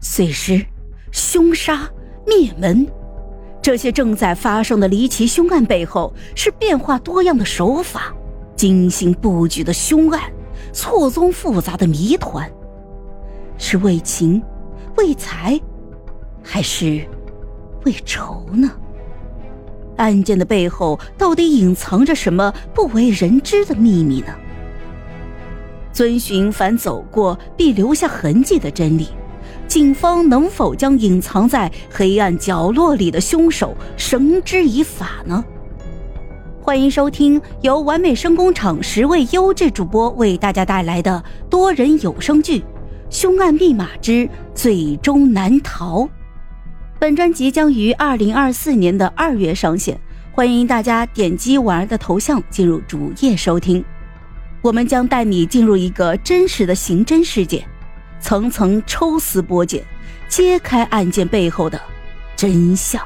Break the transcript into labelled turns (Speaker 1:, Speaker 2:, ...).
Speaker 1: 碎尸、凶杀、灭门，这些正在发生的离奇凶案背后，是变化多样的手法、精心布局的凶案、错综复杂的谜团，是为情、为财，还是为仇呢？案件的背后到底隐藏着什么不为人知的秘密呢？遵循“凡走过必留下痕迹”的真理，警方能否将隐藏在黑暗角落里的凶手绳之以法呢？欢迎收听由完美声工厂十位优质主播为大家带来的多人有声剧《凶案密码之最终难逃》。本专辑将于二零二四年的二月上线，欢迎大家点击婉儿的头像进入主页收听。我们将带你进入一个真实的刑侦世界，层层抽丝剥茧，揭开案件背后的真相。